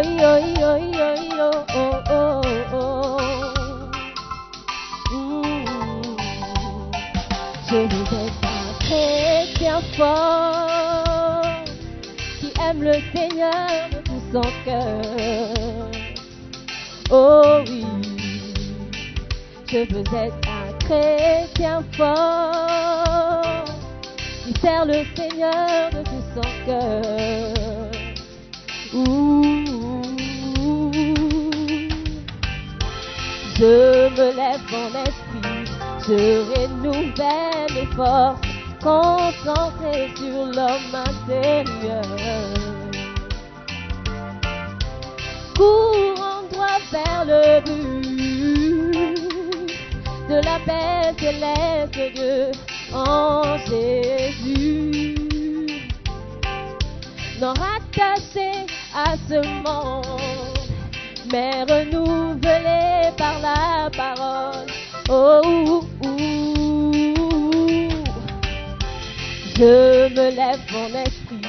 Je veux être un chrétien fort qui aime le Seigneur de tout son cœur. Oh oui, je veux être un chrétien fort qui sert le Seigneur de tout son cœur. Ouh. Je me lève en esprit, je renouvelle mes forces, concentré sur l'homme intérieur. Courant droit vers le but de la paix céleste de en Jésus. Non rattaché à ce monde, mais renouvelé par la parole. Oh, ouh, ouh. je me lève mon esprit,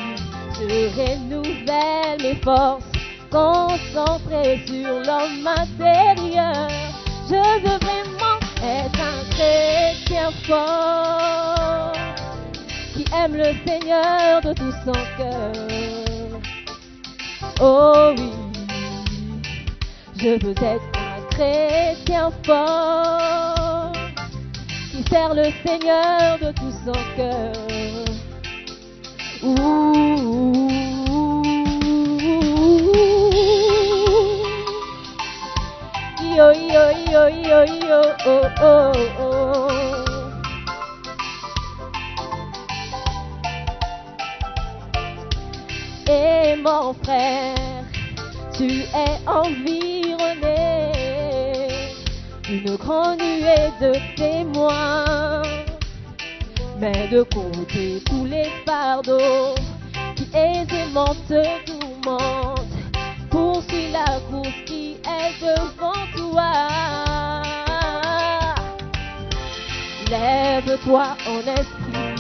je renouvelle mes forces, concentré sur l'homme intérieur. Je veux vraiment être un chrétien fort qui aime le Seigneur de tout son cœur. Oh oui, je veux être un chrétien fort qui sert le Seigneur de tout son cœur. Oh, oh, oh. Et mon frère, tu es environné d'une grande nuée de témoins. Mets de côté tous les fardeaux qui aisément te tourmentent. Poursuis la course qui est devant toi. Lève-toi en esprit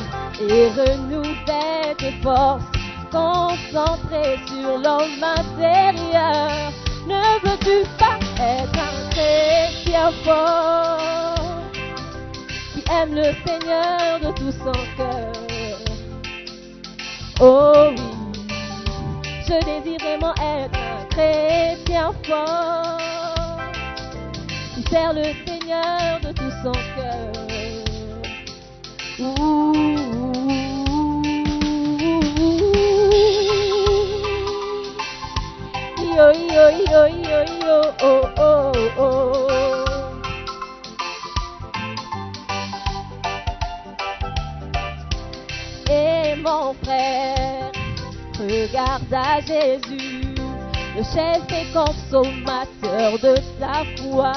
et renouvelle tes forces, concentré sur l'homme intérieur. Ne veux-tu pas être un qui aime le Seigneur de tout son cœur? Oh oui, je désire vraiment être un chrétien fort qui sert le Seigneur de tout son cœur. Ouh. Yo, yo, yo, oh, oh, oh. Mon frère, regarde à Jésus, le chef et consommateur de ta foi,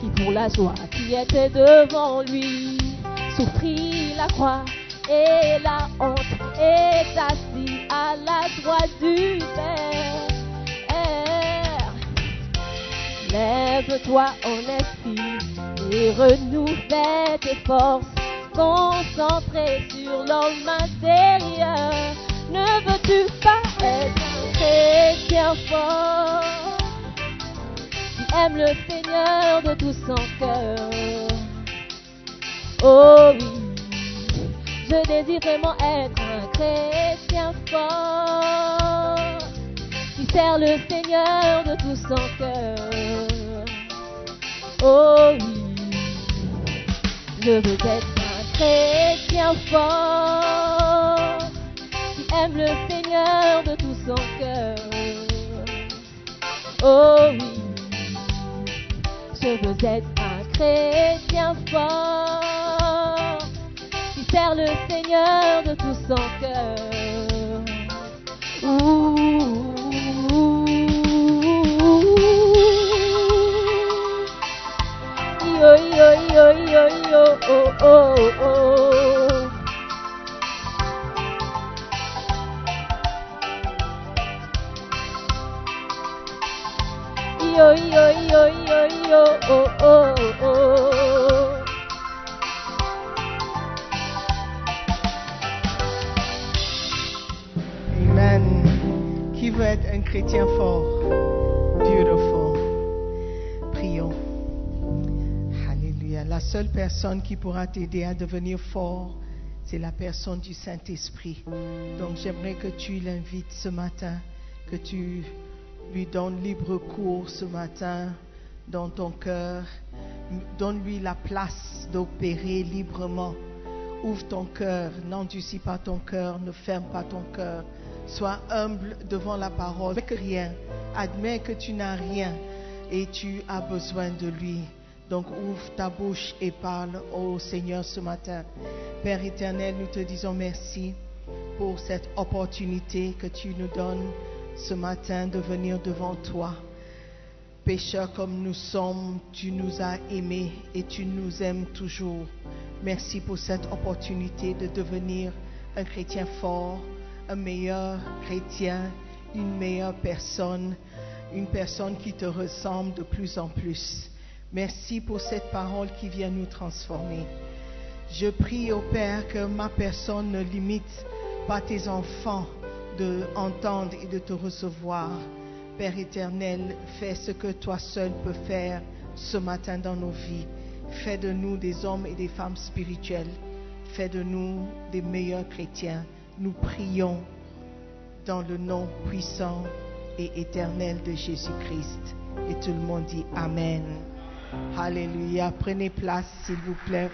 qui pour la joie qui était devant lui, souffrit la croix et la honte, est assis à la droite du Père. Lève-toi en esprit et renouvelle tes forces, concentré sur l'homme intérieur. Ne veux-tu pas être un chrétien fort qui aime le Seigneur de tout son cœur? Oh oui, je désire vraiment être un chrétien fort qui sert le Seigneur de tout son cœur. Oh oui, je veux être chrétien fort qui aime le Seigneur de tout son cœur. Oh oui, je veux être un chrétien fort qui sert le Seigneur de tout son cœur. Ouh. Amen. Qui veut chrétien fort? Seule personne qui pourra t'aider à devenir fort, c'est la personne du Saint-Esprit. Donc j'aimerais que tu l'invites ce matin, que tu lui donnes libre cours ce matin dans ton cœur. Donne-lui la place d'opérer librement. Ouvre ton cœur, n'endurcis pas ton cœur, ne ferme pas ton cœur. Sois humble devant la parole. Avec rien. Admets que tu n'as rien et tu as besoin de lui. Donc ouvre ta bouche et parle au Seigneur ce matin. Père éternel, nous te disons merci pour cette opportunité que tu nous donnes ce matin de venir devant toi. Pécheurs comme nous sommes, tu nous as aimés et tu nous aimes toujours. Merci pour cette opportunité de devenir un chrétien fort, un meilleur chrétien, une meilleure personne, une personne qui te ressemble de plus en plus. Merci pour cette parole qui vient nous transformer. Je prie au Père que ma personne ne limite pas tes enfants de entendre et de te recevoir. Père éternel, fais ce que toi seul peux faire ce matin dans nos vies. Fais de nous des hommes et des femmes spirituels. Fais de nous des meilleurs chrétiens. Nous prions dans le nom puissant et éternel de Jésus-Christ. Et tout le monde dit Amen. Alléluia. Prenez place, s'il vous plaît.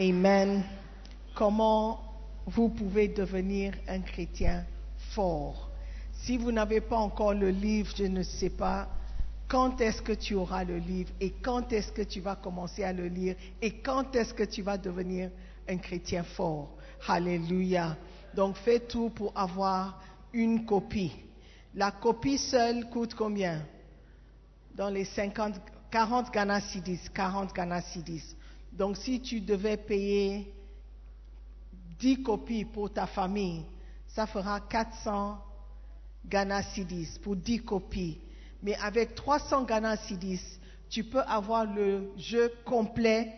Amen. Comment vous pouvez devenir un chrétien fort? Si vous n'avez pas encore le livre, je ne sais pas quand est-ce que tu auras le livre et quand est-ce que tu vas commencer à le lire et quand est-ce que tu vas devenir un chrétien fort. Alléluia. Donc fais tout pour avoir une copie. La copie seule coûte combien? Dans les 50, 40 Ghana Cedis, 40 Ghana Cedis. Donc si tu devais payer 10 copies pour ta famille, ça fera 400 Ghana Cedis pour 10 copies. Mais avec 300 Ghana Cedis, tu peux avoir le jeu complet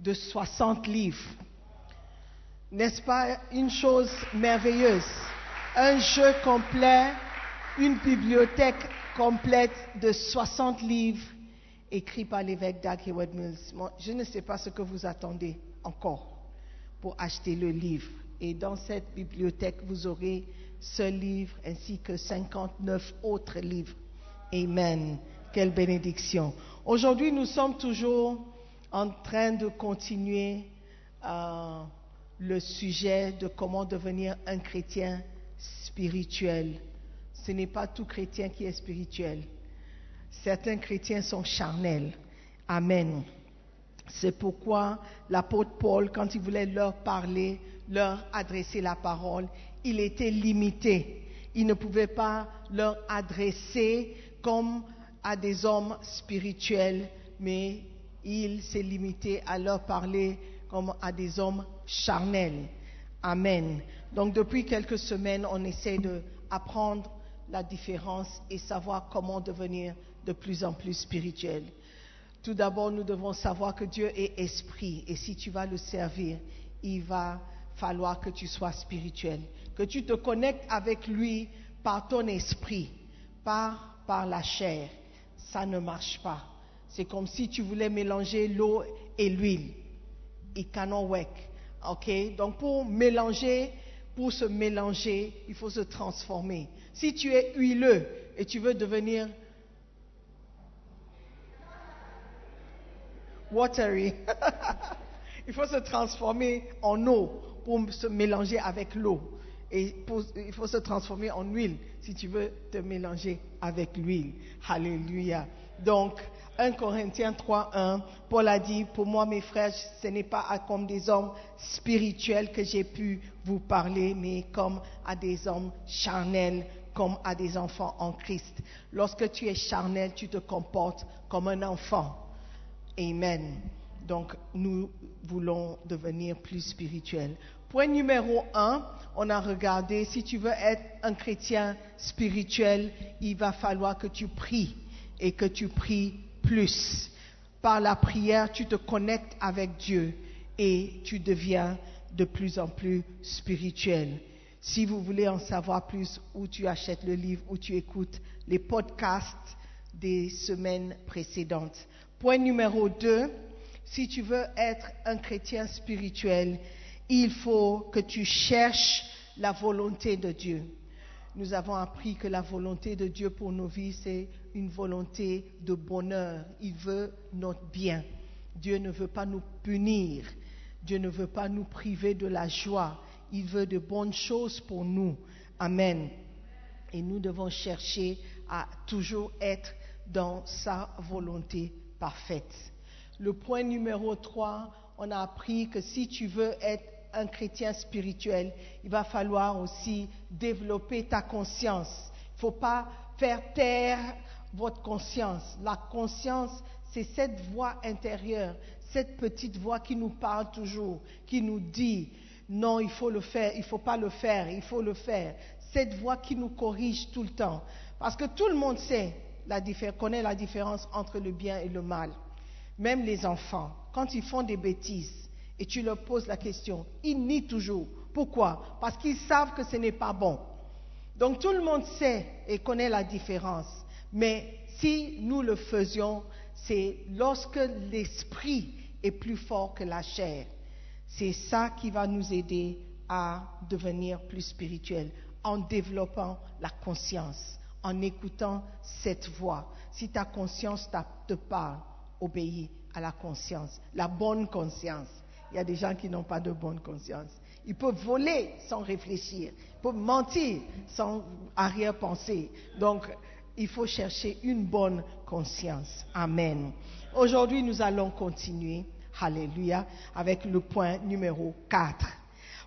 de 60 livres. N'est-ce pas une chose merveilleuse? Un jeu complet, une bibliothèque complète de 60 livres écrits par l'évêque Doug Hayward Mills. Je ne sais pas ce que vous attendez encore pour acheter le livre. Et dans cette bibliothèque, vous aurez ce livre ainsi que 59 autres livres. Amen. Quelle bénédiction. Aujourd'hui, nous sommes toujours en train de continuer euh, le sujet de comment devenir un chrétien spirituel. Ce n'est pas tout chrétien qui est spirituel. Certains chrétiens sont charnels. Amen. C'est pourquoi l'apôtre Paul, quand il voulait leur parler, leur adresser la parole, il était limité. Il ne pouvait pas leur adresser comme à des hommes spirituels, mais il s'est limité à leur parler comme à des hommes charnels. Amen. Donc depuis quelques semaines, on essaie d'apprendre la différence et savoir comment devenir de plus en plus spirituel. Tout d'abord, nous devons savoir que Dieu est esprit et si tu vas le servir, il va falloir que tu sois spirituel, que tu te connectes avec lui par ton esprit, pas par la chair. Ça ne marche pas. C'est comme si tu voulais mélanger l'eau et l'huile. It cannot work. OK? Donc pour mélanger, pour se mélanger, il faut se transformer. Si tu es huileux et tu veux devenir watery, il faut se transformer en eau pour se mélanger avec l'eau. Et il faut se transformer en huile si tu veux te mélanger avec l'huile. Alléluia. Donc, 1 Corinthiens 3, 1, Paul a dit, pour moi mes frères, ce n'est pas comme des hommes spirituels que j'ai pu vous parler, mais comme à des hommes charnels, comme à des enfants en Christ. Lorsque tu es charnel, tu te comportes comme un enfant. Amen. Donc, nous voulons devenir plus spirituels. Point numéro un, on a regardé, si tu veux être un chrétien spirituel, il va falloir que tu pries et que tu pries plus. Par la prière, tu te connectes avec Dieu et tu deviens de plus en plus spirituel. Si vous voulez en savoir plus, où tu achètes le livre, où tu écoutes les podcasts des semaines précédentes. Point numéro 2, si tu veux être un chrétien spirituel, il faut que tu cherches la volonté de Dieu. Nous avons appris que la volonté de Dieu pour nos vies, c'est une volonté de bonheur. Il veut notre bien. Dieu ne veut pas nous punir. Dieu ne veut pas nous priver de la joie. Il veut de bonnes choses pour nous. Amen. Et nous devons chercher à toujours être dans sa volonté parfaite. Le point numéro 3, on a appris que si tu veux être un chrétien spirituel, il va falloir aussi développer ta conscience. Il ne faut pas faire taire votre conscience. La conscience, c'est cette voix intérieure, cette petite voix qui nous parle toujours, qui nous dit non, il faut le faire, il ne faut pas le faire, il faut le faire. Cette voix qui nous corrige tout le temps. Parce que tout le monde sait, la connaît la différence entre le bien et le mal. Même les enfants, quand ils font des bêtises et tu leur poses la question, ils nient toujours. Pourquoi? Parce qu'ils savent que ce n'est pas bon. Donc tout le monde sait et connaît la différence. Mais si nous le faisions, c'est lorsque l'esprit est plus fort que la chair. C'est ça qui va nous aider à devenir plus spirituels en développant la conscience, en écoutant cette voix. Si ta conscience te parle, obéis à la conscience, la bonne conscience. Il y a des gens qui n'ont pas de bonne conscience. Ils peuvent voler sans réfléchir, ils peuvent mentir sans arrière-pensée. Donc, il faut chercher une bonne conscience. Amen. Aujourd'hui, nous allons continuer, Alléluia, avec le point numéro 4.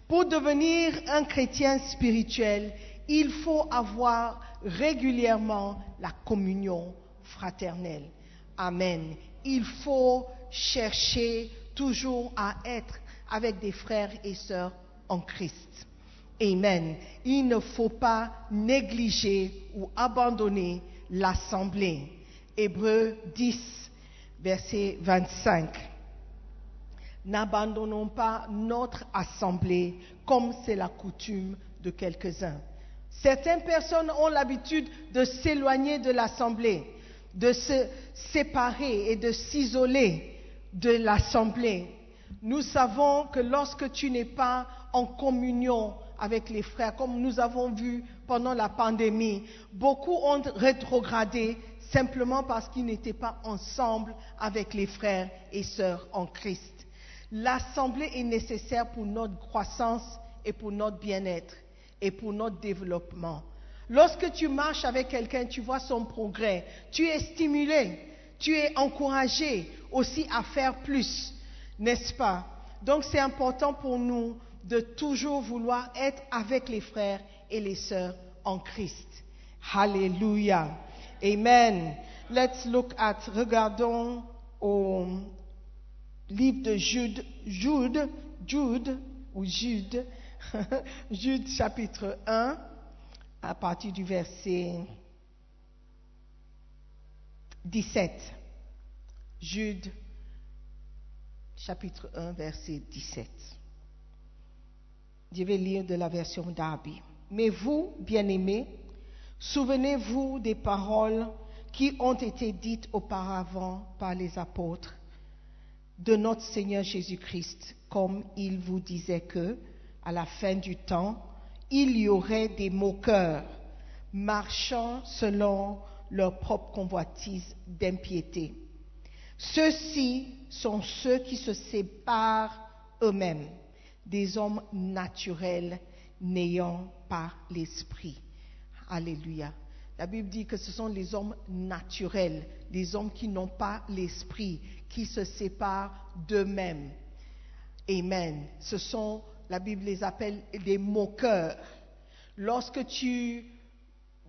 Pour devenir un chrétien spirituel, il faut avoir régulièrement la communion fraternelle. Amen. Il faut chercher toujours à être avec des frères et sœurs en Christ. Amen. Il ne faut pas négliger ou abandonner l'assemblée. Hébreu 10, verset 25. N'abandonnons pas notre assemblée comme c'est la coutume de quelques-uns. Certaines personnes ont l'habitude de s'éloigner de l'assemblée, de se séparer et de s'isoler de l'assemblée. Nous savons que lorsque tu n'es pas en communion avec les frères, comme nous avons vu pendant la pandémie. Beaucoup ont rétrogradé simplement parce qu'ils n'étaient pas ensemble avec les frères et sœurs en Christ. L'assemblée est nécessaire pour notre croissance et pour notre bien-être et pour notre développement. Lorsque tu marches avec quelqu'un, tu vois son progrès, tu es stimulé, tu es encouragé aussi à faire plus, n'est-ce pas? Donc c'est important pour nous de toujours vouloir être avec les frères et les sœurs en Christ. Hallelujah. Amen. Let's look at, regardons au livre de Jude, Jude, Jude, ou Jude, Jude chapitre 1, à partir du verset 17. Jude chapitre 1, verset 17. Je vais lire de la version d'Abi. Mais vous, bien-aimés, souvenez-vous des paroles qui ont été dites auparavant par les apôtres de notre Seigneur Jésus-Christ, comme il vous disait que, à la fin du temps, il y aurait des moqueurs marchant selon leur propre convoitise d'impiété. Ceux-ci sont ceux qui se séparent eux-mêmes des hommes naturels n'ayant pas l'esprit. Alléluia. La Bible dit que ce sont les hommes naturels, les hommes qui n'ont pas l'esprit, qui se séparent d'eux-mêmes. Amen. Ce sont, la Bible les appelle des moqueurs. Lorsque tu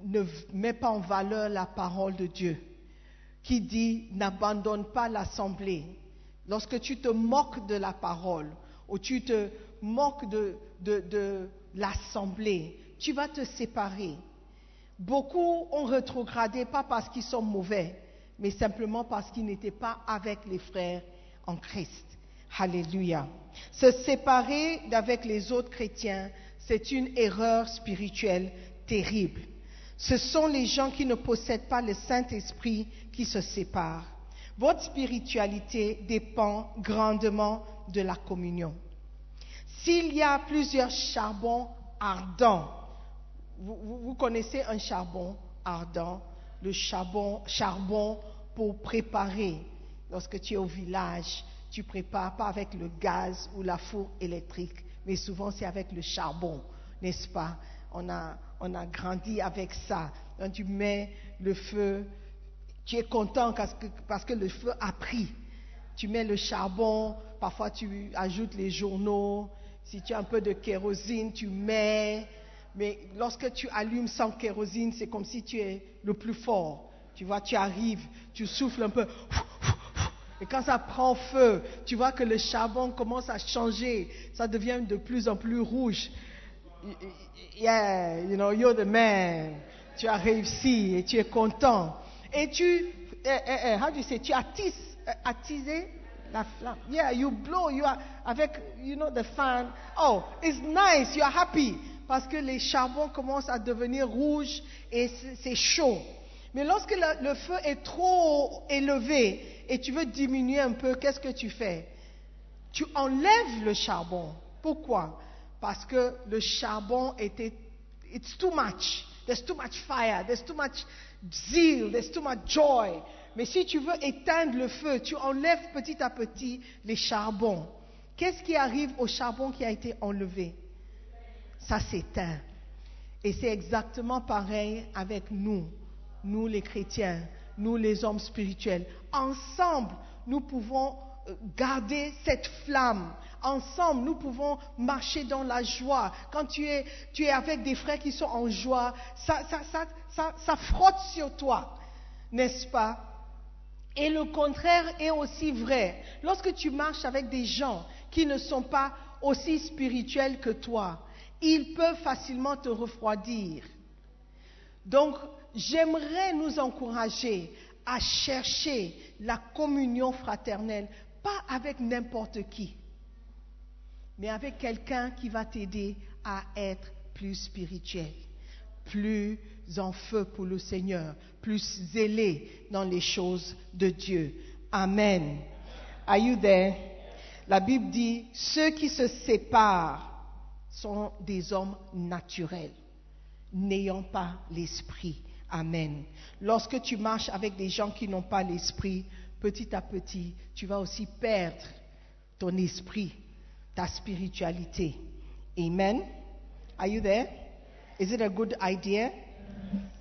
ne mets pas en valeur la parole de Dieu, qui dit n'abandonne pas l'assemblée, lorsque tu te moques de la parole, ou tu te moques de, l'assemblée, tu vas te séparer. Beaucoup ont rétrogradé, pas parce qu'ils sont mauvais, mais simplement parce qu'ils n'étaient pas avec les frères en Christ. Alléluia. Se séparer d'avec les autres chrétiens, C'est une erreur spirituelle terrible. Ce sont les gens qui ne possèdent pas le Saint-Esprit qui se séparent. Votre spiritualité dépend grandement de la communion. S'il y a plusieurs charbons ardents, vous, connaissez un charbon ardent, le charbon, charbon pour préparer. Lorsque tu es au village, tu prépares pas avec le gaz ou la four électrique, mais souvent c'est avec le charbon, n'est-ce pas? On a, on a grandi avec ça. Quand tu mets le feu, tu es content parce que, parce que le feu a pris. Tu mets le charbon, parfois tu ajoutes les journaux. Si tu as un peu de kérosine, tu mets. Mais lorsque tu allumes sans kérosine, c'est comme si tu es le plus fort. Tu vois, tu arrives, tu souffles un peu. Et quand ça prend feu, tu vois que le charbon commence à changer. Ça devient de plus en plus rouge. Yeah, you know, you're the man. Tu as réussi et tu es content. Et tu, eh, eh, eh, how do you say, tu attises, attisé la flamme. Yeah, you blow, you are avec, you know, the fan. Oh, it's nice, you are happy. Parce que les charbons commencent à devenir rouges et c'est chaud. Mais lorsque le, feu est trop élevé et tu veux diminuer un peu, qu'est-ce que tu fais? Tu enlèves le charbon. Pourquoi? Parce que le charbon était, it's too much. There's too much fire, there's too much zeal, there's too much joy. Mais si tu veux éteindre le feu, tu enlèves petit à petit les charbons. Qu'est-ce qui arrive au charbon qui a été enlevé? Ça s'éteint. Et c'est exactement pareil avec nous, nous les chrétiens, nous les hommes spirituels. Ensemble, nous pouvons euh, garder cette flamme. Ensemble, nous pouvons marcher dans la joie. Quand tu es, tu es avec des frères qui sont en joie, ça, ça, ça, ça frotte sur toi, n'est-ce pas? Et le contraire est aussi vrai. Lorsque tu marches avec des gens qui ne sont pas aussi spirituels que toi, ils peuvent facilement te refroidir. Donc, j'aimerais nous encourager à chercher la communion fraternelle, pas avec n'importe qui, mais avec quelqu'un qui va t'aider à être plus spirituel, plus en feu pour le Seigneur, plus zélé dans les choses de Dieu. Amen. Are you there? La Bible dit, ceux qui se séparent sont des hommes naturels, n'ayant pas l'esprit. Amen. Lorsque tu marches avec des gens qui n'ont pas l'esprit, petit à petit, tu vas aussi perdre ton esprit, ta spiritualité. Amen. Are you there? Is it a good idea?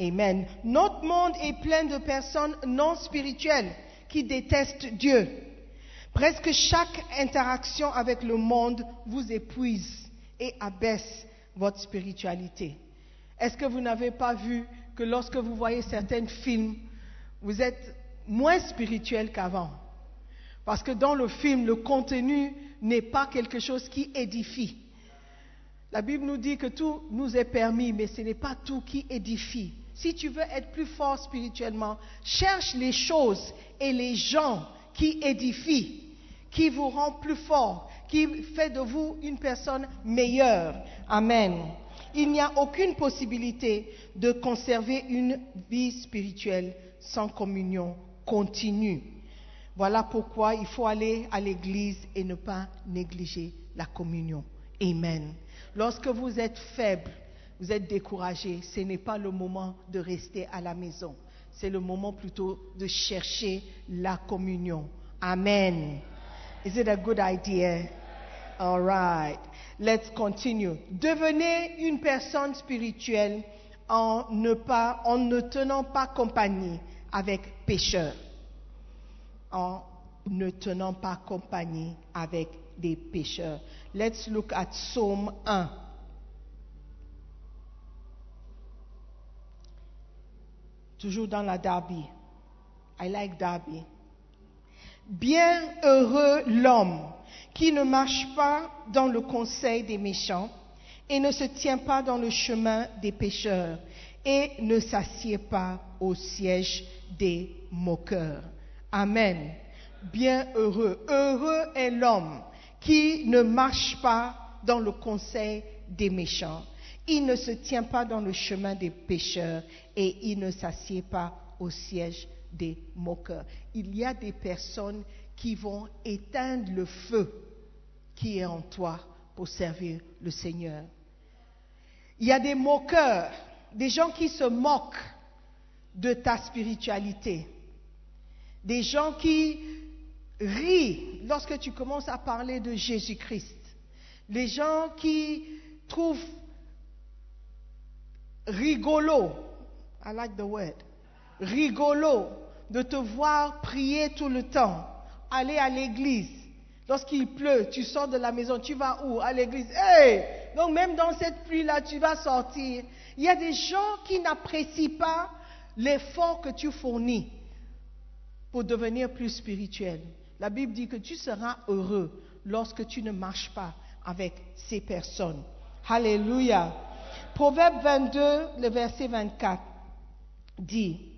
Amen. Notre monde est plein de personnes non spirituelles qui détestent Dieu. Presque chaque interaction avec le monde vous épuise et abaisse votre spiritualité. Est-ce que vous n'avez pas vu que lorsque vous voyez certains films, vous êtes moins spirituel qu'avant Parce que dans le film, le contenu n'est pas quelque chose qui édifie. La Bible nous dit que tout nous est permis, mais ce n'est pas tout qui édifie. Si tu veux être plus fort spirituellement, cherche les choses et les gens qui édifient, qui vous rendent plus fort, qui fait de vous une personne meilleure. Amen. Il n'y a aucune possibilité de conserver une vie spirituelle sans communion continue. Voilà pourquoi il faut aller à l'église et ne pas négliger la communion. Amen. Lorsque vous êtes faible, vous êtes découragé, ce n'est pas le moment de rester à la maison. C'est le moment plutôt de chercher la communion. Amen. Is it a good idea? All right. Let's continue. Devenez une personne spirituelle en ne, tenant pas compagnie avec pécheurs. En ne tenant pas compagnie avec des pécheurs. Let's look at Psalm 1. Toujours dans la Darby. I like Darby. Bien heureux l'homme qui ne marche pas dans le conseil des méchants et ne se tient pas dans le chemin des pécheurs et ne s'assied pas au siège des moqueurs. Amen. Bien heureux. Heureux est l'homme qui ne marche pas dans le conseil des méchants. Il ne se tient pas dans le chemin des pécheurs et il ne s'assied pas au siège des moqueurs. Il y a des personnes qui vont éteindre le feu qui est en toi pour servir le Seigneur. Il y a des moqueurs, des gens qui se moquent de ta spiritualité, des gens qui rient lorsque tu commences à parler de Jésus-Christ, les gens qui trouvent rigolo, I like the word, rigolo de te voir prier tout le temps, aller à l'église. Lorsqu'il pleut, tu sors de la maison, tu vas où? À l'église. Hey Donc même dans cette pluie-là, tu vas sortir. Il y a des gens qui n'apprécient pas l'effort que tu fournis pour devenir plus spirituel. La Bible dit que tu seras heureux lorsque tu ne marches pas avec ces personnes. Alléluia. Proverbe 22, le verset 24 dit,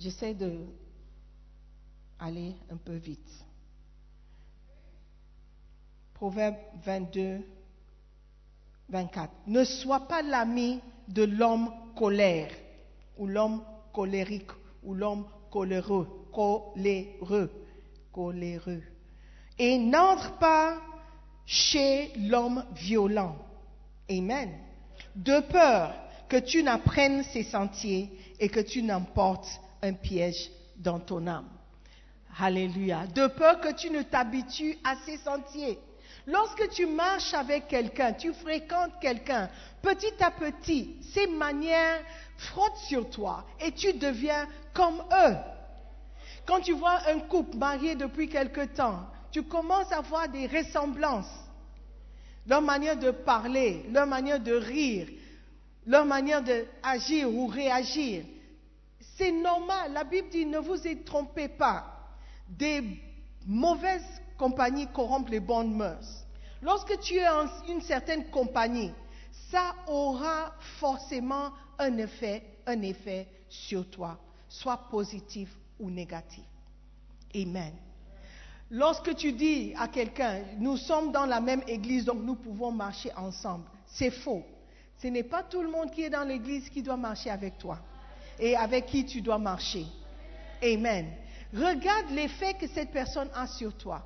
j'essaie de aller un peu vite. Proverbe 22, 24. Ne sois pas l'ami de l'homme colère, ou l'homme colérique, ou l'homme coléreux, coléreux, coléreux. Et n'entre pas chez l'homme violent. Amen. De peur que tu n'apprennes ses sentiers et que tu n'emportes un piège dans ton âme. Alléluia. De peur que tu ne t'habitues à ses sentiers. Lorsque tu marches avec quelqu'un, tu fréquentes quelqu'un, petit à petit, ces manières frottent sur toi et tu deviens comme eux. Quand tu vois un couple marié depuis quelque temps, tu commences à voir des ressemblances. Leur manière de parler, leur manière de rire, leur manière d'agir ou réagir. C'est normal. La Bible dit ne vous y trompez pas. Des mauvaises compagnies corrompent les bonnes mœurs. Lorsque tu es en une certaine compagnie, ça aura forcément un effet, un effet sur toi, soit positif ou négatif. Amen. Lorsque tu dis à quelqu'un, nous sommes dans la même église, donc nous pouvons marcher ensemble, c'est faux. Ce n'est pas tout le monde qui est dans l'église qui doit marcher avec toi et avec qui tu dois marcher. Amen. Regarde l'effet que cette personne a sur toi.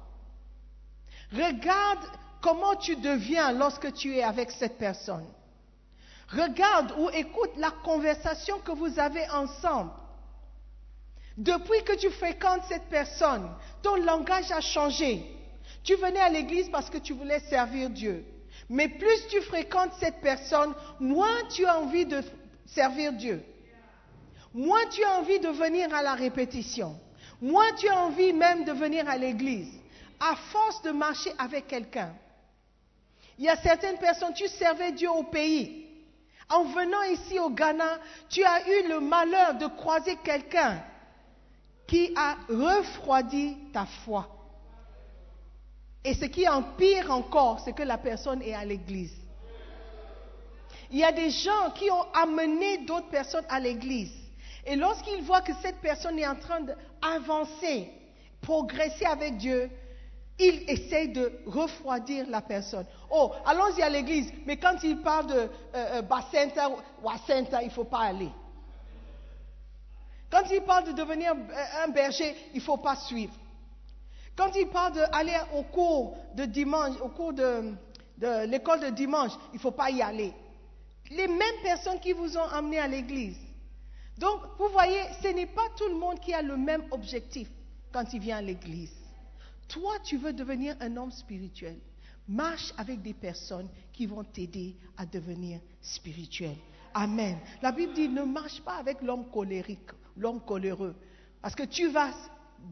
Regarde comment tu deviens lorsque tu es avec cette personne. Regarde ou écoute la conversation que vous avez ensemble. Depuis que tu fréquentes cette personne, ton langage a changé. Tu venais à l'église parce que tu voulais servir Dieu. Mais plus tu fréquentes cette personne, moins tu as envie de servir Dieu. Moins tu as envie de venir à la répétition. Moins tu as envie même de venir à l'église. À force de marcher avec quelqu'un. Il y a certaines personnes, tu servais Dieu au pays. En venant ici au Ghana, tu as eu le malheur de croiser quelqu'un qui a refroidi ta foi. Et ce qui empire encore, c'est que la personne est à l'église. Il y a des gens qui ont amené d'autres personnes à l'église. Et lorsqu'ils voient que cette personne est en train d'avancer, progresser avec Dieu, ils essayent de refroidir la personne. Oh, allons-y à l'église, mais quand ils parlent de euh, euh ou Wacenta, il ne faut pas aller. Quand il parle de devenir un berger, il ne faut pas suivre. Quand il parle d'aller au cours de dimanche, au cours de, l'école de dimanche, il ne faut pas y aller. Les mêmes personnes qui vous ont amené à l'église. Donc, vous voyez, ce n'est pas tout le monde qui a le même objectif quand il vient à l'église. Toi, tu veux devenir un homme spirituel. Marche avec des personnes qui vont t'aider à devenir spirituel. Amen. La Bible dit ne marche pas avec l'homme colérique l'homme coléreux. Parce que tu vas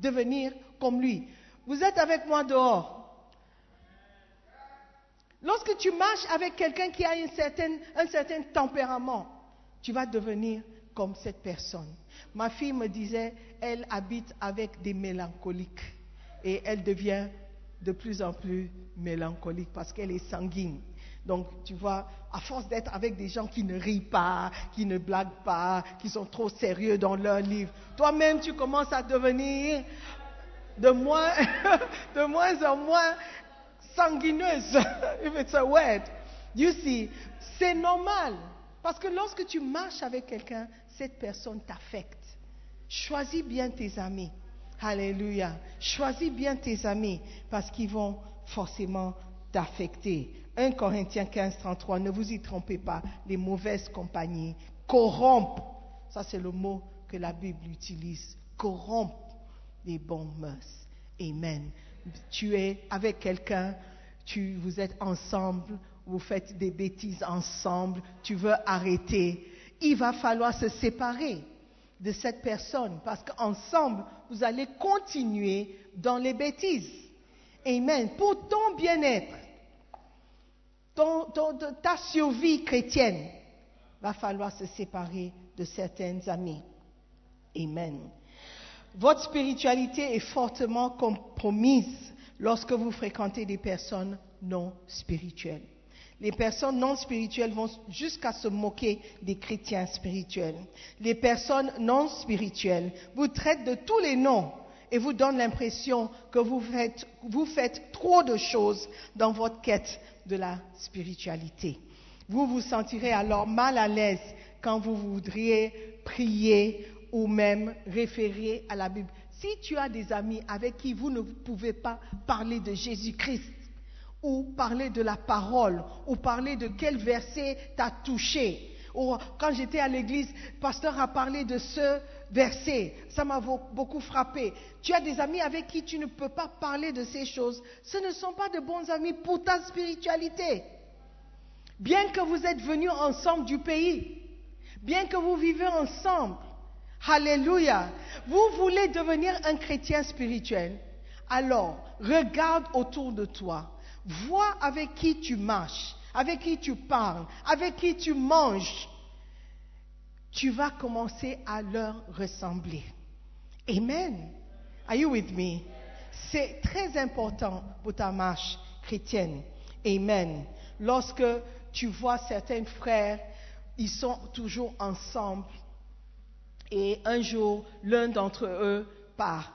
devenir comme lui. Vous êtes avec moi dehors. Lorsque tu marches avec quelqu'un qui a un certain tempérament, tu vas devenir comme cette personne. Ma fille me disait, elle habite avec des mélancoliques et elle devient de plus en plus mélancolique parce qu'elle est sanguine. Donc, tu vois, à force d'être avec des gens qui ne rient pas, qui ne blaguent pas, qui sont trop sérieux dans leurs livres, toi-même, tu commences à devenir de moins, de moins en moins sanguineuse, if it's a word. You see, c'est normal. Parce que lorsque tu marches avec quelqu'un, cette personne t'affecte. Choisis bien tes amis. Alléluia. Choisis bien tes amis parce qu'ils vont forcément t'affecter. 1 Corinthiens 15, 33, ne vous y trompez pas, les mauvaises compagnies corrompent. Ça, c'est le mot que la Bible utilise. Corrompent les bons mœurs. Amen. Tu es avec quelqu'un, tu, vous êtes ensemble, vous faites des bêtises ensemble, tu veux arrêter. Il va falloir se séparer de cette personne parce qu'ensemble, vous allez continuer dans les bêtises. Amen. Pour ton bien-être, ta survie chrétienne, va falloir se séparer de certains amis. Amen. Votre spiritualité est fortement compromise lorsque vous fréquentez des personnes non spirituelles. Les personnes non spirituelles vont jusqu'à se moquer des chrétiens spirituels. Les personnes non spirituelles vous traitent de tous les noms et vous donnent l'impression que vous faites, trop de choses dans votre quête de la spiritualité. Vous vous sentirez alors mal à l'aise quand vous voudriez prier ou même référer à la Bible. Si tu as des amis avec qui vous ne pouvez pas parler de Jésus-Christ, ou parler de la parole, ou parler de quel verset t'a touché. Ou quand j'étais à l'église, pasteur a parlé de ce verset. Ça m'a beaucoup frappé. Tu as des amis avec qui tu ne peux pas parler de ces choses. Ce ne sont pas de bons amis pour ta spiritualité. Bien que vous êtes venus ensemble du pays, bien que vous vivez ensemble, Alléluia, vous voulez devenir un chrétien spirituel, alors regarde autour de toi Vois avec qui tu marches, avec qui tu parles, avec qui tu manges. Tu vas commencer à leur ressembler. Amen. Are you with me? C'est très important pour ta marche chrétienne. Amen. Lorsque tu vois certains frères, ils sont toujours ensemble et un jour, l'un d'entre eux part,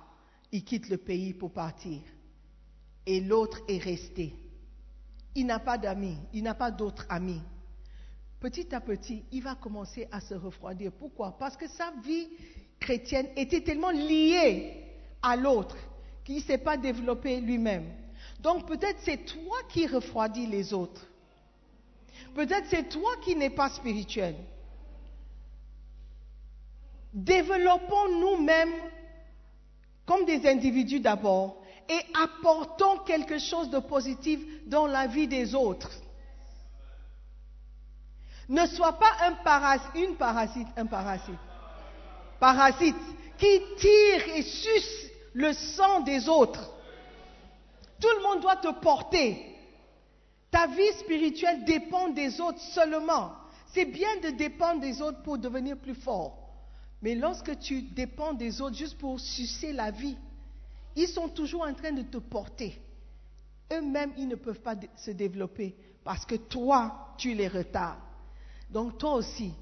il quitte le pays pour partir et l'autre est resté. Il n'a pas d'amis, il n'a pas d'autres amis. Petit à petit, il va commencer à se refroidir. Pourquoi? Parce que sa vie chrétienne était tellement liée à l'autre qu'il ne s'est pas développé lui-même. Donc peut-être c'est toi qui refroidis les autres. Peut-être c'est toi qui n'es pas spirituel. Développons nous-mêmes comme des individus d'abord et apportons quelque chose de positif dans la vie des autres. Ne sois pas un parasite, une parasite, un parasite. Parasite qui tire et suce le sang des autres. Tout le monde doit te porter. Ta vie spirituelle dépend des autres seulement. C'est bien de dépendre des autres pour devenir plus fort. Mais lorsque tu dépends des autres juste pour sucer la vie, ils sont toujours en train de te porter. Eux-mêmes, ils ne peuvent pas se développer parce que toi, tu les retardes. Donc toi aussi,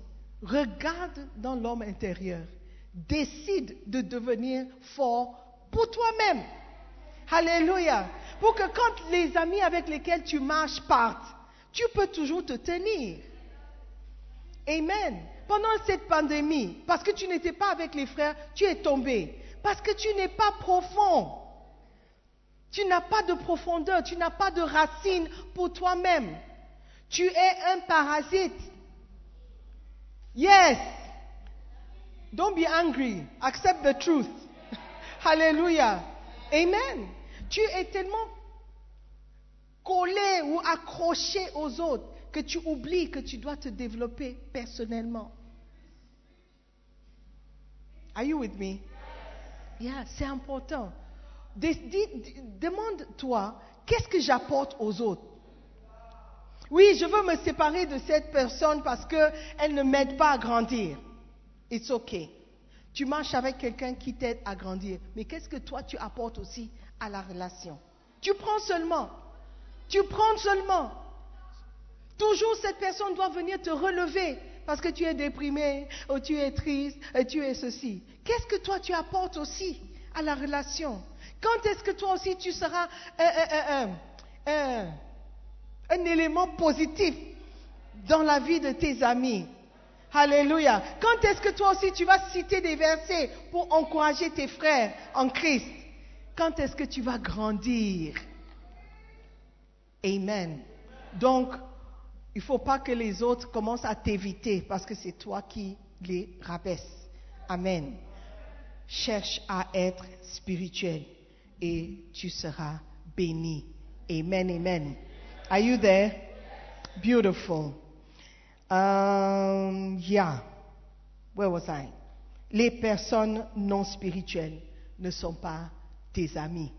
regarde dans l'homme intérieur. Décide de devenir fort pour toi-même. Alléluia. Pour que quand les amis avec lesquels tu marches partent, tu peux toujours te tenir. Amen. Pendant cette pandémie, parce que tu n'étais pas avec les frères, tu es tombé. Parce que tu n'es pas profond. Tu n'as pas de profondeur, tu n'as pas de racines pour toi-même. Tu es un parasite. Yes. Don't be angry. Accept the truth. Hallelujah. Amen. Tu es tellement collé ou accroché aux autres que tu oublies que tu dois te développer personnellement. Are you with me? C'est important. Demande-toi, qu'est-ce que j'apporte aux autres? Oui, je veux me séparer de cette personne parce qu'elle ne m'aide pas à grandir. It's okay. Tu marches avec quelqu'un qui t'aide à grandir. Mais qu'est-ce que toi tu apportes aussi à la relation? Tu prends seulement. Tu prends seulement. Toujours cette personne doit venir te relever parce que tu es déprimé, ou tu es triste, et tu es ceci. Qu'est-ce que toi tu apportes aussi à la relation? Quand est-ce que toi aussi tu seras un, un élément positif dans la vie de tes amis? Alléluia. Quand est-ce que toi aussi tu vas citer des versets pour encourager tes frères en Christ? Quand est-ce que tu vas grandir? Amen. Donc, il ne faut pas que les autres commencent à t'éviter parce que c'est toi qui les rabaisse. Amen. Cherche à être spirituel et tu seras béni. Amen, amen. Are you there? Beautiful. Um, yeah. Where was I? Les personnes non spirituelles ne sont pas tes amis.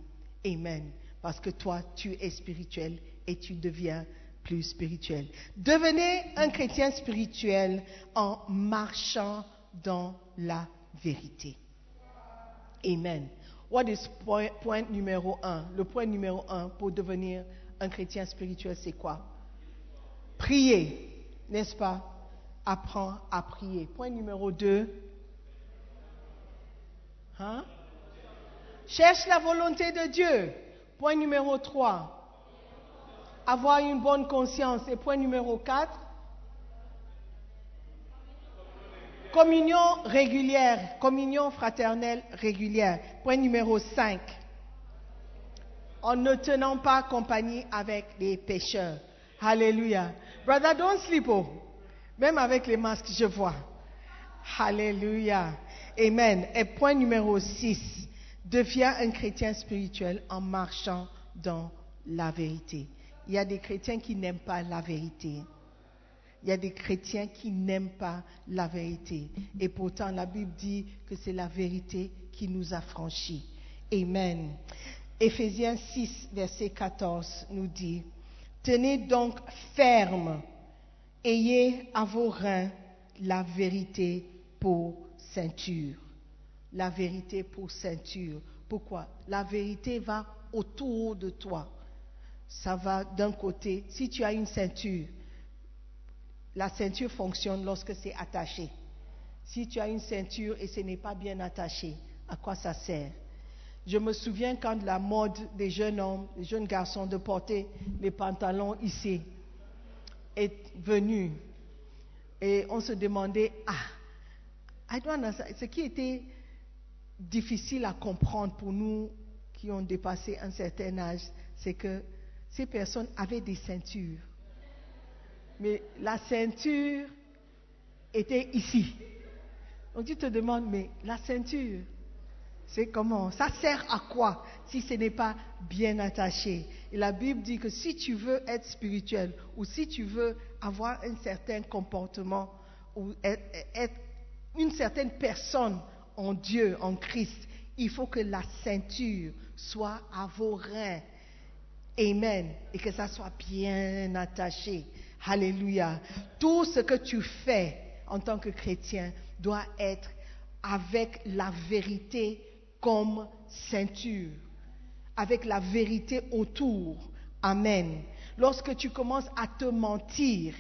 Amen. Parce que toi, tu es spirituel et tu deviens plus spirituel. Devenez un chrétien spirituel en marchant dans la vérité. Amen. What is point, numéro un? Le point numéro un pour devenir un chrétien spirituel, c'est quoi? Prier n'est-ce pas? Apprends à prier. Point numéro deux. Hein? Cherche la volonté de Dieu. Point numéro trois. Avoir une bonne conscience. Et point numéro quatre. Communion régulière, communion fraternelle régulière. Point numéro cinq. En ne tenant pas compagnie avec les pécheurs. Alléluia. Brother, don't sleep. Oh. Même avec les masques, je vois. Alléluia. Amen. Et point numéro 6. Deviens un chrétien spirituel en marchant dans la vérité. Il y a des chrétiens qui n'aiment pas la vérité. Il y a des chrétiens qui n'aiment pas la vérité. Et pourtant, la Bible dit que c'est la vérité qui nous a franchis. Amen. Éphésiens 6, verset 14 nous dit, Tenez donc ferme, ayez à vos reins la vérité pour ceinture. La vérité pour ceinture. Pourquoi? La vérité va autour de toi. Ça va d'un côté. Si tu as une ceinture, la ceinture fonctionne lorsque c'est attaché. Si tu as une ceinture et ce n'est pas bien attaché, à quoi ça sert? Je me souviens quand la mode des jeunes hommes, des jeunes garçons de porter les pantalons ici est venue. Et on se demandait, ah, ce qui était difficile à comprendre pour nous qui ont dépassé un certain âge, c'est que ces personnes avaient des ceintures. Mais la ceinture était ici. Donc tu te demandes, mais la ceinture, c'est comment? Ça sert à quoi si ce n'est pas bien attaché? Et la Bible dit que si tu veux être spirituel ou si tu veux avoir un certain comportement ou être, une certaine personne en Dieu, en Christ, il faut que la ceinture soit à vos reins. Amen. Et que ça soit bien attaché. Alléluia. Tout ce que tu fais en tant que chrétien doit être avec la vérité comme ceinture, avec la vérité autour. Amen. Lorsque tu commences à te mentir,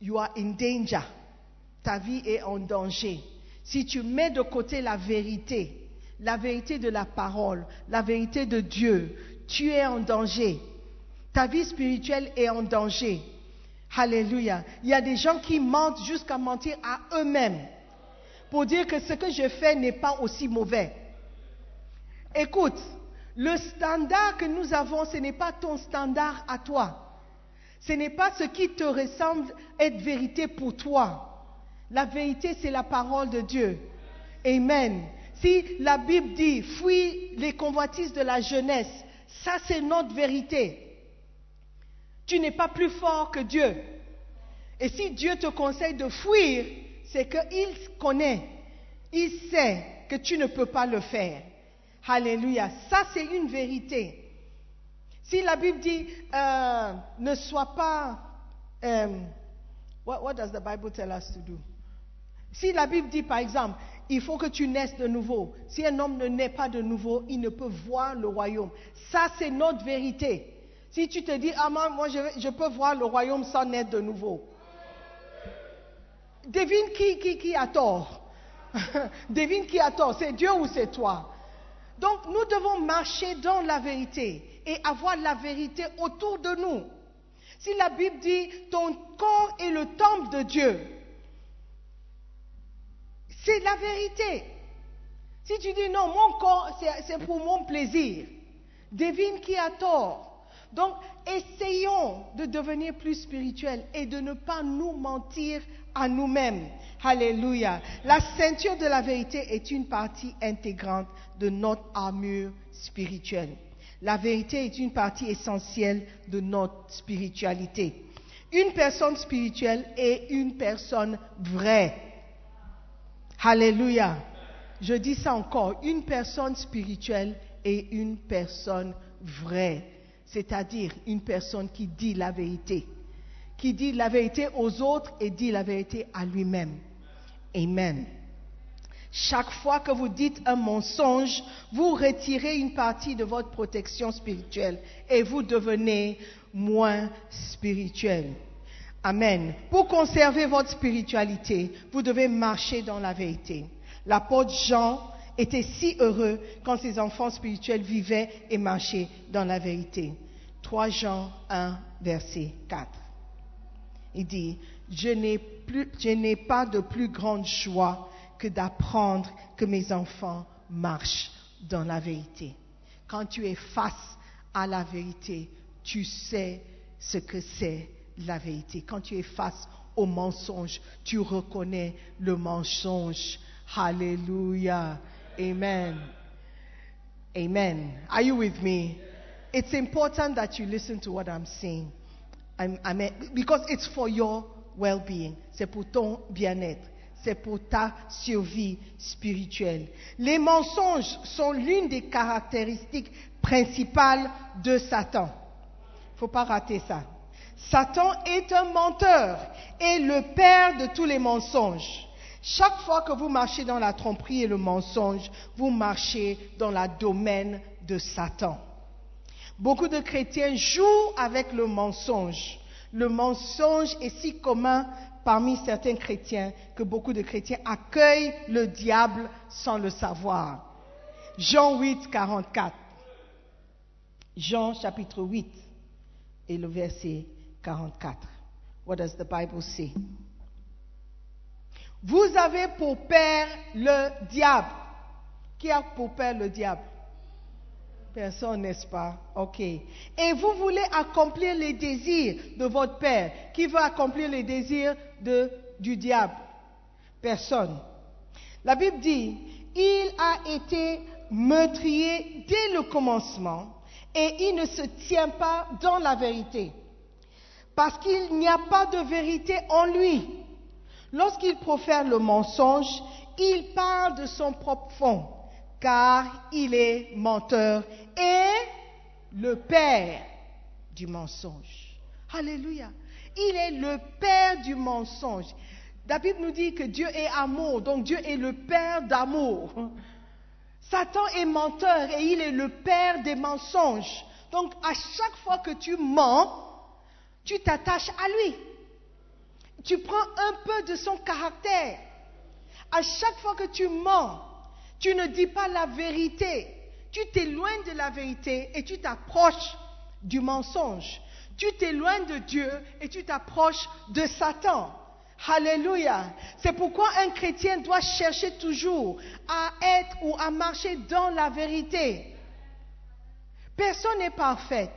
you are in danger. Ta vie est en danger. Si tu mets de côté la vérité, la vérité de la parole, la vérité de Dieu, tu es en danger. Ta vie spirituelle est en danger. Alléluia. Il y a des gens qui mentent jusqu'à mentir à eux-mêmes pour dire que ce que je fais n'est pas aussi mauvais. Écoute, le standard que nous avons, ce n'est pas ton standard à toi. Ce n'est pas ce qui te ressemble être vérité pour toi. La vérité, c'est la parole de Dieu. Amen. Si la Bible dit, fuis les convoitises de la jeunesse, ça c'est notre vérité. Tu n'es pas plus fort que Dieu. Et si Dieu te conseille de fuir, c'est qu'il connaît, il sait que tu ne peux pas le faire. Alléluia. Ça, c'est une vérité. Si la Bible dit euh, ne sois pas. Euh, what, what does the Bible tell us to do? Si la Bible dit, par exemple, il faut que tu naisses de nouveau. Si un homme ne naît pas de nouveau, il ne peut voir le royaume. Ça, c'est notre vérité. Si tu te dis, ah moi, je, je peux voir le royaume sans naître de nouveau. Devine qui, qui, qui a tort. Devine qui a tort. C'est Dieu ou c'est toi. Donc nous devons marcher dans la vérité et avoir la vérité autour de nous. Si la Bible dit ton corps est le temple de Dieu, c'est la vérité. Si tu dis non, mon corps, c'est pour mon plaisir, devine qui a tort. Donc, essayons de devenir plus spirituels et de ne pas nous mentir à nous-mêmes. Alléluia. La ceinture de la vérité est une partie intégrante de notre armure spirituelle. La vérité est une partie essentielle de notre spiritualité. Une personne spirituelle est une personne vraie. Alléluia. Je dis ça encore. Une personne spirituelle est une personne vraie. C'est-à-dire une personne qui dit la vérité. Qui dit la vérité aux autres et dit la vérité à lui-même. Amen. Chaque fois que vous dites un mensonge, vous retirez une partie de votre protection spirituelle et vous devenez moins spirituel. Amen. Pour conserver votre spiritualité, vous devez marcher dans la vérité. L'apôtre Jean était si heureux quand ses enfants spirituels vivaient et marchaient dans la vérité. 3 Jean 1, verset 4. Il dit, je n'ai pas de plus grande joie que d'apprendre que mes enfants marchent dans la vérité. Quand tu es face à la vérité, tu sais ce que c'est la vérité. Quand tu es face au mensonge, tu reconnais le mensonge. Hallelujah. Amen. Amen. Are you with me? It's important that you listen to what I'm saying. I'm, because it's for your well-being. C'est pour ton bien-être. C'est pour ta survie spirituelle. Les mensonges sont l'une des caractéristiques principales de Satan. Il faut pas rater ça. Satan est un menteur et le père de tous les mensonges. Chaque fois que vous marchez dans la tromperie et le mensonge, vous marchez dans le domaine de Satan. Beaucoup de chrétiens jouent avec le mensonge. Le mensonge est si commun parmi certains chrétiens que beaucoup de chrétiens accueillent le diable sans le savoir. Jean 8, 44. Jean chapitre 8 et le verset 44. What does the Bible say? Vous avez pour père le diable. Qui a pour père le diable? Personne, n'est-ce pas? OK. Et vous voulez accomplir les désirs de votre père. Qui veut accomplir les désirs du diable? Personne. La Bible dit, il a été meurtrier dès le commencement et il ne se tient pas dans la vérité parce qu'il n'y a pas de vérité en lui. Lorsqu'il profère le mensonge, il parle de son propre fond, car il est menteur et le père du mensonge. Alléluia. Il est le père du mensonge. David nous dit que Dieu est amour, donc Dieu est le père d'amour. Satan est menteur et il est le père des mensonges. Donc à chaque fois que tu mens, tu t'attaches à lui. Tu prends un peu de son caractère. À chaque fois que tu mens, tu ne dis pas la vérité. Tu t'éloignes de la vérité et tu t'approches du mensonge. Tu t'éloignes de Dieu et tu t'approches de Satan. Alléluia. C'est pourquoi un chrétien doit chercher toujours à être ou à marcher dans la vérité. Personne n'est parfait.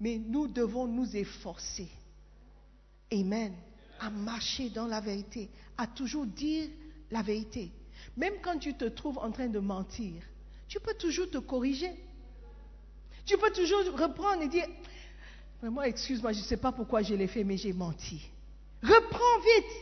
Mais nous devons nous efforcer. Amen. À marcher dans la vérité, à toujours dire la vérité. Même quand tu te trouves en train de mentir, tu peux toujours te corriger. Tu peux toujours reprendre et dire, vraiment, excuse-moi, je ne sais pas pourquoi je l'ai fait, mais j'ai menti. Reprends vite.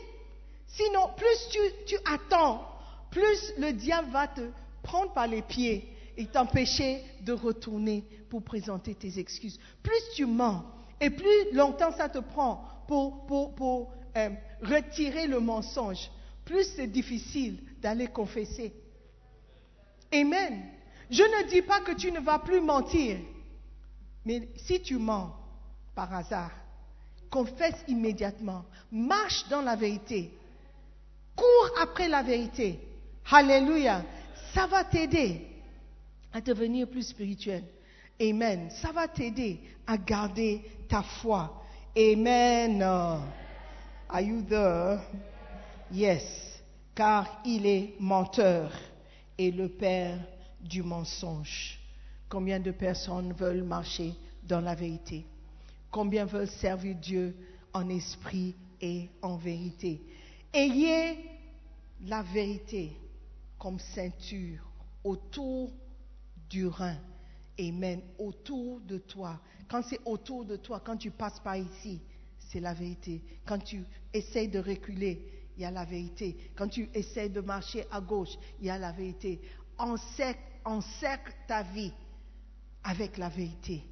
Sinon, plus tu, tu attends, plus le diable va te prendre par les pieds et t'empêcher de retourner pour présenter tes excuses. Plus tu mens et plus longtemps ça te prend pour, euh, retirer le mensonge, plus c'est difficile d'aller confesser. Amen. Je ne dis pas que tu ne vas plus mentir, mais si tu mens par hasard, confesse immédiatement, marche dans la vérité, cours après la vérité. Alléluia. Ça va t'aider à devenir plus spirituel. Amen. Ça va t'aider à garder ta foi. Amen. Are you there? Yes. Car il est menteur et le père du mensonge. Combien de personnes veulent marcher dans la vérité? Combien veulent servir Dieu en esprit et en vérité? Ayez la vérité comme ceinture autour du rein. Amen. Autour de toi. Quand c'est autour de toi, quand tu passes par ici, c'est la vérité. Quand tu essaies de reculer, il y a la vérité. Quand tu essaies de marcher à gauche, il y a la vérité. Encercle, ta vie avec la vérité.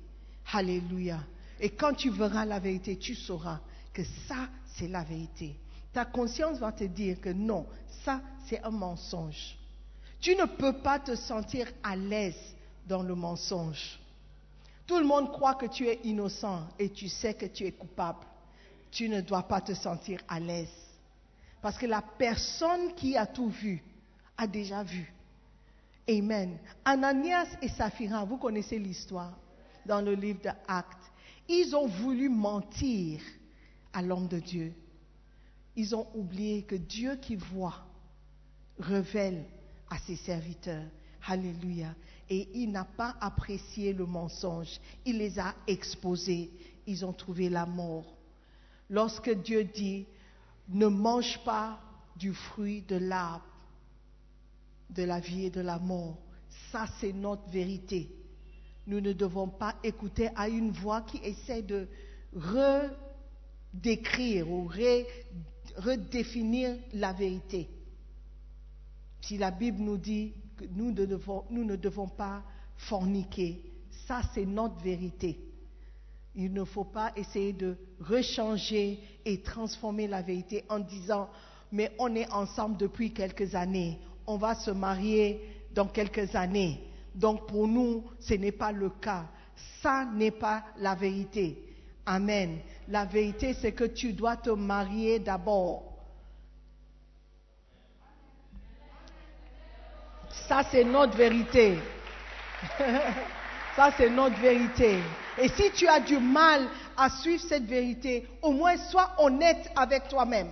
Alléluia. Et quand tu verras la vérité, tu sauras que ça, c'est la vérité. Ta conscience va te dire que non, ça, c'est un mensonge. Tu ne peux pas te sentir à l'aise dans le mensonge. Tout le monde croit que tu es innocent et tu sais que tu es coupable. Tu ne dois pas te sentir à l'aise. Parce que la personne qui a tout vu a déjà vu. Amen. Ananias et Saphira, vous connaissez l'histoire dans le livre d'Actes. Ils ont voulu mentir à l'homme de Dieu. Ils ont oublié que Dieu qui voit révèle à ses serviteurs. Alléluia. Et il n'a pas apprécié le mensonge. Il les a exposés. Ils ont trouvé la mort. Lorsque Dieu dit, ne mange pas du fruit de l'arbre de la vie et de la mort, ça c'est notre vérité. Nous ne devons pas écouter à une voix qui essaie de redécrire ou redéfinir la vérité. Si la Bible nous dit que nous ne devons, pas forniquer, ça c'est notre vérité. Il ne faut pas essayer de rechanger et transformer la vérité en disant, mais on est ensemble depuis quelques années, on va se marier dans quelques années. Donc pour nous, ce n'est pas le cas. Ça n'est pas la vérité. Amen. La vérité, c'est que tu dois te marier d'abord. Ça, c'est notre vérité. Ça, c'est notre vérité. Et si tu as du mal à suivre cette vérité, au moins sois honnête avec toi-même.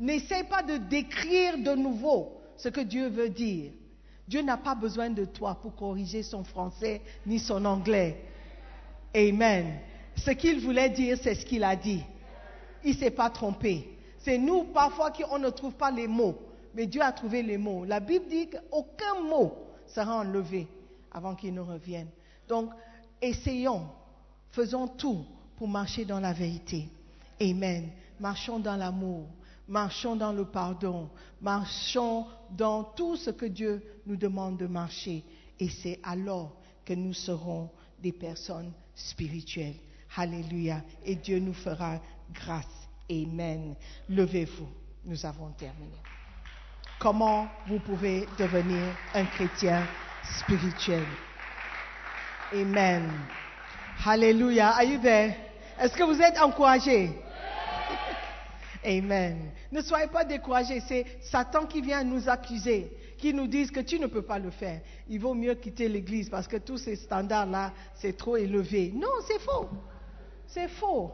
N'essaie pas de décrire de nouveau ce que Dieu veut dire. Dieu n'a pas besoin de toi pour corriger son français ni son anglais. Amen. Ce qu'il voulait dire, c'est ce qu'il a dit. Il ne s'est pas trompé. C'est nous, parfois, qui on ne trouve pas les mots. Mais Dieu a trouvé les mots. La Bible dit qu'aucun mot sera enlevé avant qu'il ne revienne. Donc, essayons, faisons tout pour marcher dans la vérité. Amen. Marchons dans l'amour, marchons dans le pardon, marchons dans tout ce que Dieu nous demande de marcher. Et c'est alors que nous serons des personnes spirituelles. Alléluia. Et Dieu nous fera grâce. Amen. Levez-vous. Nous avons terminé comment vous pouvez devenir un chrétien spirituel? Amen. Hallelujah. Are you there? Est-ce que vous êtes encouragés? Amen. Ne soyez pas découragés. C'est Satan qui vient nous accuser, qui nous dit que tu ne peux pas le faire. Il vaut mieux quitter l'église parce que tous ces standards-là, c'est trop élevé. Non, c'est faux. C'est faux.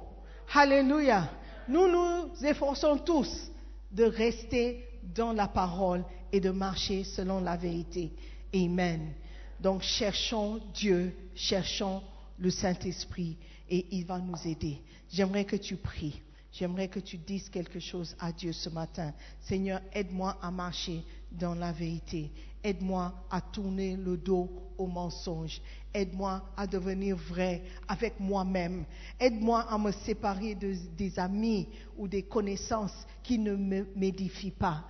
Hallelujah. Nous nous efforçons tous de rester dans la parole et de marcher selon la vérité. Amen. Donc cherchons Dieu, cherchons le Saint-Esprit et il va nous aider. J'aimerais que tu pries. J'aimerais que tu dises quelque chose à Dieu ce matin. Seigneur, aide-moi à marcher dans la vérité. Aide-moi à tourner le dos au mensonge. Aide-moi à devenir vrai avec moi-même. Aide-moi à me séparer des amis ou des connaissances qui ne m'édifient pas.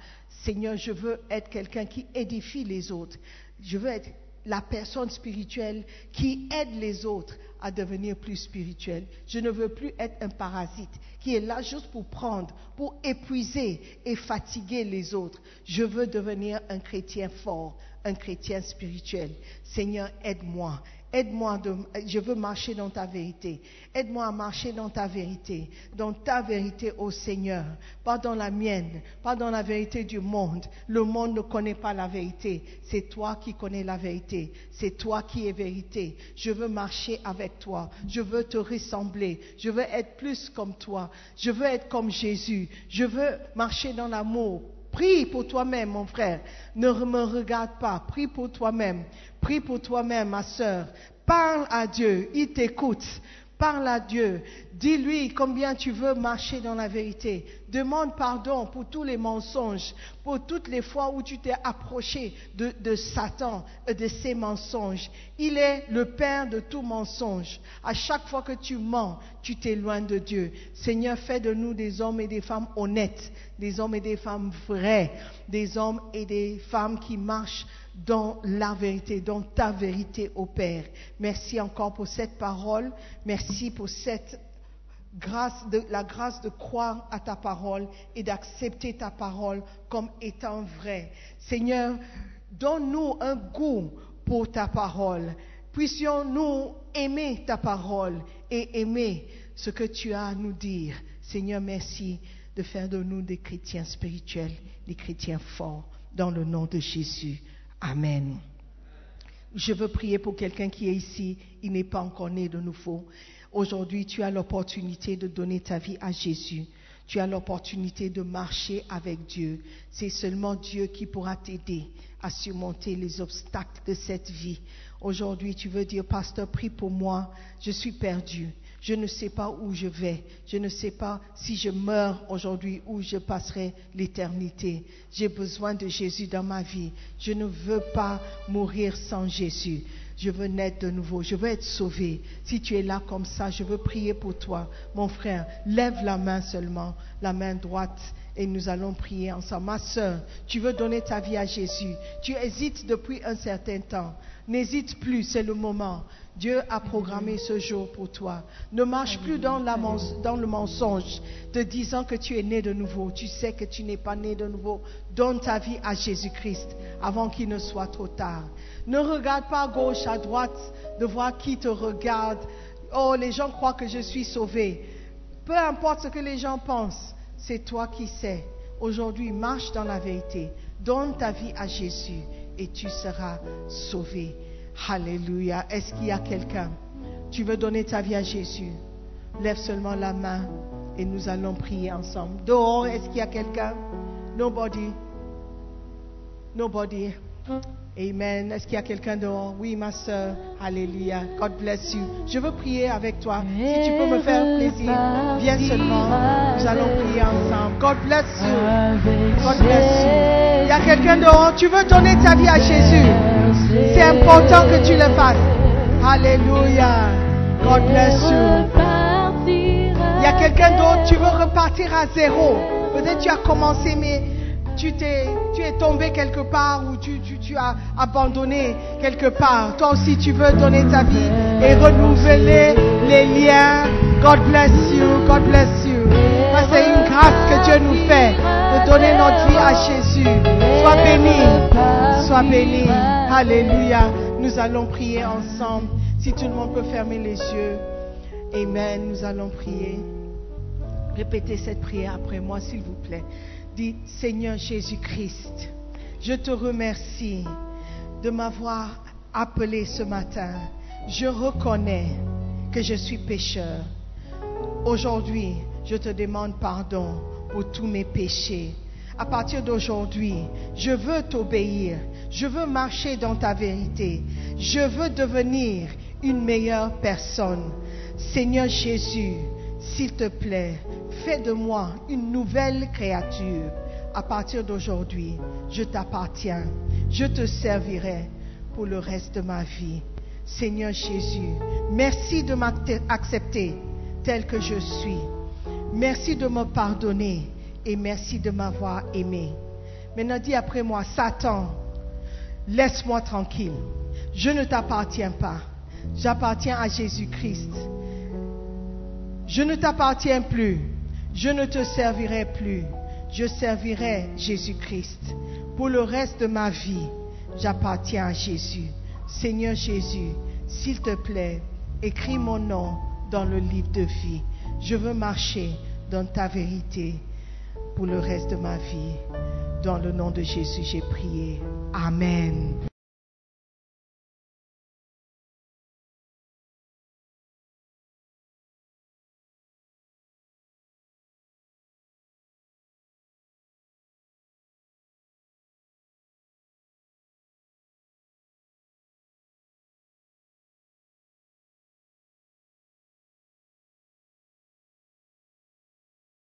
Seigneur, je veux être quelqu'un qui édifie les autres. Je veux être la personne spirituelle qui aide les autres à devenir plus spirituel. Je ne veux plus être un parasite qui est là juste pour prendre, pour épuiser et fatiguer les autres. Je veux devenir un chrétien fort, un chrétien spirituel. Seigneur, aide-moi. Aide-moi, de, je veux marcher dans ta vérité. Aide-moi à marcher dans ta vérité, dans ta vérité, ô Seigneur, pas dans la mienne, pas dans la vérité du monde. Le monde ne connaît pas la vérité. C'est toi qui connais la vérité. C'est toi qui es vérité. Je veux marcher avec toi. Je veux te ressembler. Je veux être plus comme toi. Je veux être comme Jésus. Je veux marcher dans l'amour. Prie pour toi-même, mon frère. Ne me regarde pas. Prie pour toi-même. Prie pour toi-même, ma sœur. Parle à Dieu. Il t'écoute. Parle à Dieu. Dis-lui combien tu veux marcher dans la vérité. Demande pardon pour tous les mensonges, pour toutes les fois où tu t'es approché de, de Satan, et de ses mensonges. Il est le Père de tout mensonge. À chaque fois que tu mens, tu t'éloignes de Dieu. Seigneur, fais de nous des hommes et des femmes honnêtes, des hommes et des femmes vrais, des hommes et des femmes qui marchent dans la vérité, dans ta vérité, ô Père. Merci encore pour cette parole. Merci pour cette grâce de, la grâce de croire à ta parole et d'accepter ta parole comme étant vraie. Seigneur, donne-nous un goût pour ta parole. Puissions-nous aimer ta parole et aimer ce que tu as à nous dire. Seigneur, merci de faire de nous des chrétiens spirituels, des chrétiens forts, dans le nom de Jésus. Amen. Je veux prier pour quelqu'un qui est ici, il n'est pas encore né de nouveau. Aujourd'hui, tu as l'opportunité de donner ta vie à Jésus. Tu as l'opportunité de marcher avec Dieu. C'est seulement Dieu qui pourra t'aider à surmonter les obstacles de cette vie. Aujourd'hui, tu veux dire, pasteur, prie pour moi, je suis perdu. Je ne sais pas où je vais. Je ne sais pas si je meurs aujourd'hui ou je passerai l'éternité. J'ai besoin de Jésus dans ma vie. Je ne veux pas mourir sans Jésus. Je veux naître de nouveau. Je veux être sauvé. Si tu es là comme ça, je veux prier pour toi. Mon frère, lève la main seulement, la main droite et nous allons prier ensemble. Ma soeur, tu veux donner ta vie à Jésus. Tu hésites depuis un certain temps. N'hésite plus, c'est le moment. Dieu a programmé ce jour pour toi. Ne marche plus dans, le mensonge te disant que tu es né de nouveau. Tu sais que tu n'es pas né de nouveau. Donne ta vie à Jésus-Christ avant qu'il ne soit trop tard. Ne regarde pas à gauche, à droite, de voir qui te regarde. Oh, les gens croient que je suis sauvé. Peu importe ce que les gens pensent, c'est toi qui sais. Aujourd'hui, marche dans la vérité. Donne ta vie à Jésus et tu seras sauvé. Alléluia. Est-ce qu'il y a quelqu'un? Tu veux donner ta vie à Jésus? Lève seulement la main et nous allons prier ensemble. Dehors, est-ce qu'il y a quelqu'un? Nobody. Nobody. Amen. Est-ce qu'il y a quelqu'un dehors? Oui, ma soeur. Alléluia. God bless you. Je veux prier avec toi. Si tu peux me faire plaisir, viens seulement. Nous allons prier ensemble. God bless you. God bless you. Il y a quelqu'un dehors? Tu veux donner ta vie à Jésus? C'est important que tu le fasses. Alléluia. God bless you. Il y a quelqu'un d'autre? Tu veux repartir à zéro. Peut-être tu as commencé, mais tu, t'es, tu es tombé quelque part ou tu, tu, tu, as abandonné quelque part. Toi aussi, tu veux donner ta vie et renouveler les liens. God bless you, God bless you. c'est une grâce que Dieu nous fait de donner notre vie à Jésus. Sois béni, sois béni. Alléluia. Nous allons prier ensemble. Si tout le monde peut fermer les yeux. Amen. Nous allons prier. Répétez cette prière après moi, s'il vous plaît. Dis, Seigneur Jésus-Christ, je te remercie de m'avoir appelé ce matin. Je reconnais que je suis pécheur. Aujourd'hui, je te demande pardon pour tous mes péchés. À partir d'aujourd'hui, je veux t'obéir. Je veux marcher dans ta vérité. Je veux devenir une meilleure personne. Seigneur Jésus, s'il te plaît, fais de moi une nouvelle créature. À partir d'aujourd'hui, je t'appartiens. Je te servirai pour le reste de ma vie. Seigneur Jésus, merci de m'accepter tel que je suis. Merci de me pardonner et merci de m'avoir aimé. Maintenant dis après moi, Satan, laisse-moi tranquille. Je ne t'appartiens pas. J'appartiens à Jésus-Christ. Je ne t'appartiens plus. Je ne te servirai plus. Je servirai Jésus-Christ. Pour le reste de ma vie, j'appartiens à Jésus. Seigneur Jésus, s'il te plaît, écris mon nom dans le livre de vie. Je veux marcher dans ta vérité pour le reste de ma vie. Dans le nom de Jésus, j'ai prié. Amen.